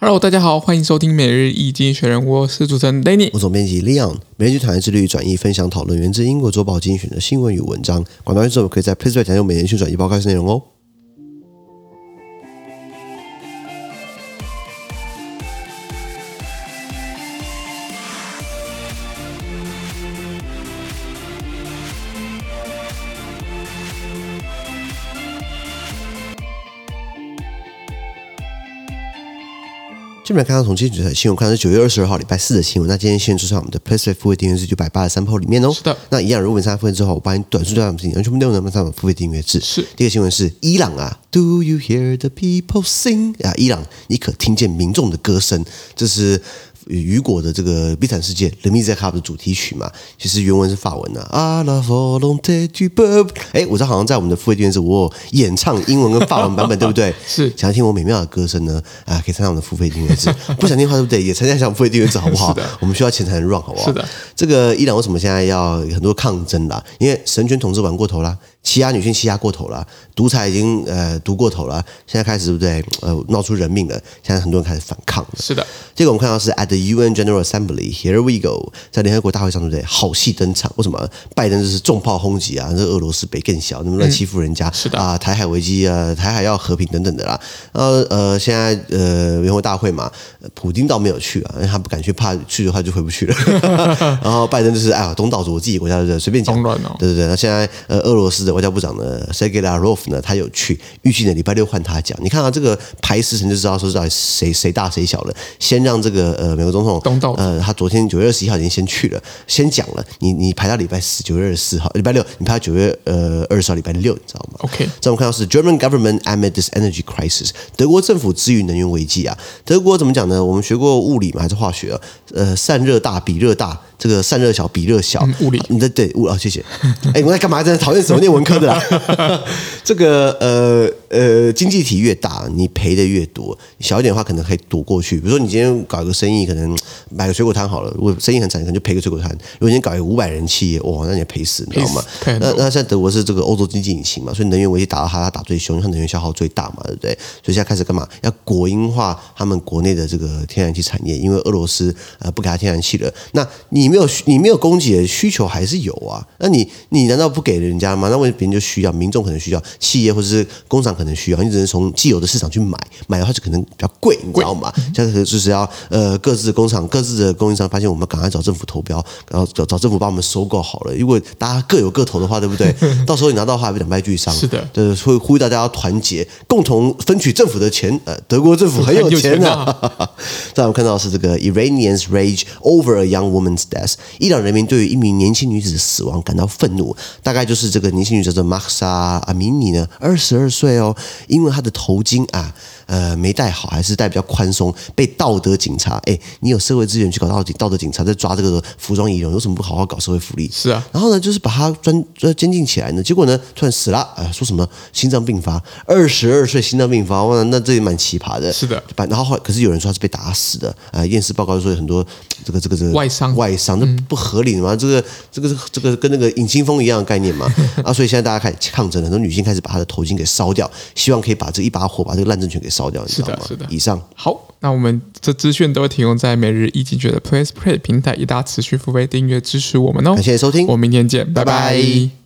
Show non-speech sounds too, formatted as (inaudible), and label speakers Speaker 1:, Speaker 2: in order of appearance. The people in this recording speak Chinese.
Speaker 1: Hello，大家好，欢迎收听每日易经选人，我是主持人 Danny，
Speaker 2: 我总编辑 Leon，每日团队致力于转译、分享、讨论源自英国周报精选的新闻与文章。广告之后可以在 PressPlay 讲用每日讯转译报开始内容哦。这边看到从今天的新闻，看到是九月二十二号礼拜四的新闻。那今天新闻出在我们的 PressPlay 付费订阅制九百八十三铺里面哦。
Speaker 1: 是的。那
Speaker 2: 一样，如果你参加付费之后，我帮你短讯段全部内容都放在付费订阅制。
Speaker 1: 是。
Speaker 2: 第一个新闻是伊朗啊，Do you hear the people sing？啊，伊朗，你可听见民众的歌声？这是。雨果的这个《悲惨世界》《The Music Hub》的主题曲嘛，其实原文是法文的啊。哎，我知道好像在我们的付费电视，我有演唱英文跟法文版本，对不对？(laughs)
Speaker 1: 是。想要听我美妙的歌声呢？啊，可以参加我们的付费订阅制。(laughs) 不想听的话，对不对？也参加一下付费订阅制，好不好？我们需要钱才能 run，好不好？是的。这个伊朗为什么现在要很多抗争啦？因为神权统治玩过头啦。欺压女性欺压过头了，独裁已经呃独过头了，现在开始对不对？呃，闹出人命了，现在很多人开始反抗了。是的，这个我们看到是 at the UN General Assembly，here we go，在联合国大会上对不对？好戏登场，为什么？拜登就是重炮轰击啊，这俄罗斯北更小，那么乱欺负人家？嗯、是的啊，台海危机啊，台海要和平等等的啦。呃呃，现在呃联合国大会嘛，普京倒没有去啊，因为他不敢去，怕去的话就回不去了。(laughs) 然后拜登就是哎呀，东道主我自己国家的随便讲，哦、对对对。那现在呃俄罗斯的。外交部长呢，Sergei Lavrov 呢，他有去，预计呢礼拜六换他讲。你看到这个排时辰就知道说到底谁谁大谁小了。先让这个呃美国总统东道呃他昨天九月二十一号已经先去了，先讲了。你你排到礼拜四九月二十四号，礼拜六你排到九月呃二十号礼拜六，你知道吗？OK，这我们看到是 German government amid this energy crisis，德国政府之于能源危机啊。德国怎么讲呢？我们学过物理嘛，还是化学啊？呃，散热大比热大。这个散热小比热小，物理，你的对物啊，谢谢。哎，我在干嘛？在讨厌什么念文科的啦？(laughs) 这个呃呃，经济体越大，你赔的越多；小一点的话，可能可以躲过去。比如说，你今天搞一个生意，可能买个水果摊好了，如果生意很惨，可能就赔个水果摊。如果你今天搞一个五百人企业，哇，那你赔死，你知道吗？(laughs) 那那现在德国是这个欧洲经济引擎嘛，所以能源危机打到它，它打最凶，它能源消耗最大嘛，对不对？所以现在开始干嘛？要国营化他们国内的这个天然气产业，因为俄罗斯呃不给他天然气了。那你。你没有你没有供给的需求还是有啊？那你你难道不给人家吗？那为什么别人就需要？民众可能需要，企业或者是工厂可能需要，你只能从既有的市场去买，买的话就可能比较贵，你知道吗？这样就是要呃各自的工厂、各自的供应商发现我们赶快找政府投标，然后找找政府帮我们收购好了。如果大家各有各投的话，对不对？(laughs) 到时候你拿到的话会两败俱伤。是的，对，所以呼吁大家要团结，共同分取政府的钱。呃，德国政府很有钱啊。再 (laughs) 我们看到是这个 Iranians rage over a young woman's death。伊朗人民对于一名年轻女子的死亡感到愤怒，大概就是这个年轻女子叫做 Mahsa Amini 呢，二十二岁哦，因为他的头巾啊。呃，没戴好，还是戴比较宽松，被道德警察，哎，你有社会资源去搞道德，道德警察在抓这个服装仪容，有什么不好好搞社会福利？是啊，然后呢，就是把他专专监禁起来呢，结果呢，突然死了，啊，说什么心脏病发，二十二岁心脏病发，哇，那这也蛮奇葩的。是的，然后后来可是有人说他是被打死的，啊，验尸报告说有很多这个这个这个外伤，外伤，那不合理的吗？这个这个这个跟那个尹清风一样的概念嘛，(laughs) 啊，所以现在大家开始抗争了，很多女性开始把她的头巾给烧掉，希望可以把这一把火把这个烂政权给。烧掉，是的，是的。以上好，那我们这资讯都会提供在每日一经济学人的 Place Play 平台，一大持续付费订阅支持我们哦。感谢收听，我们明天见，拜拜。拜拜。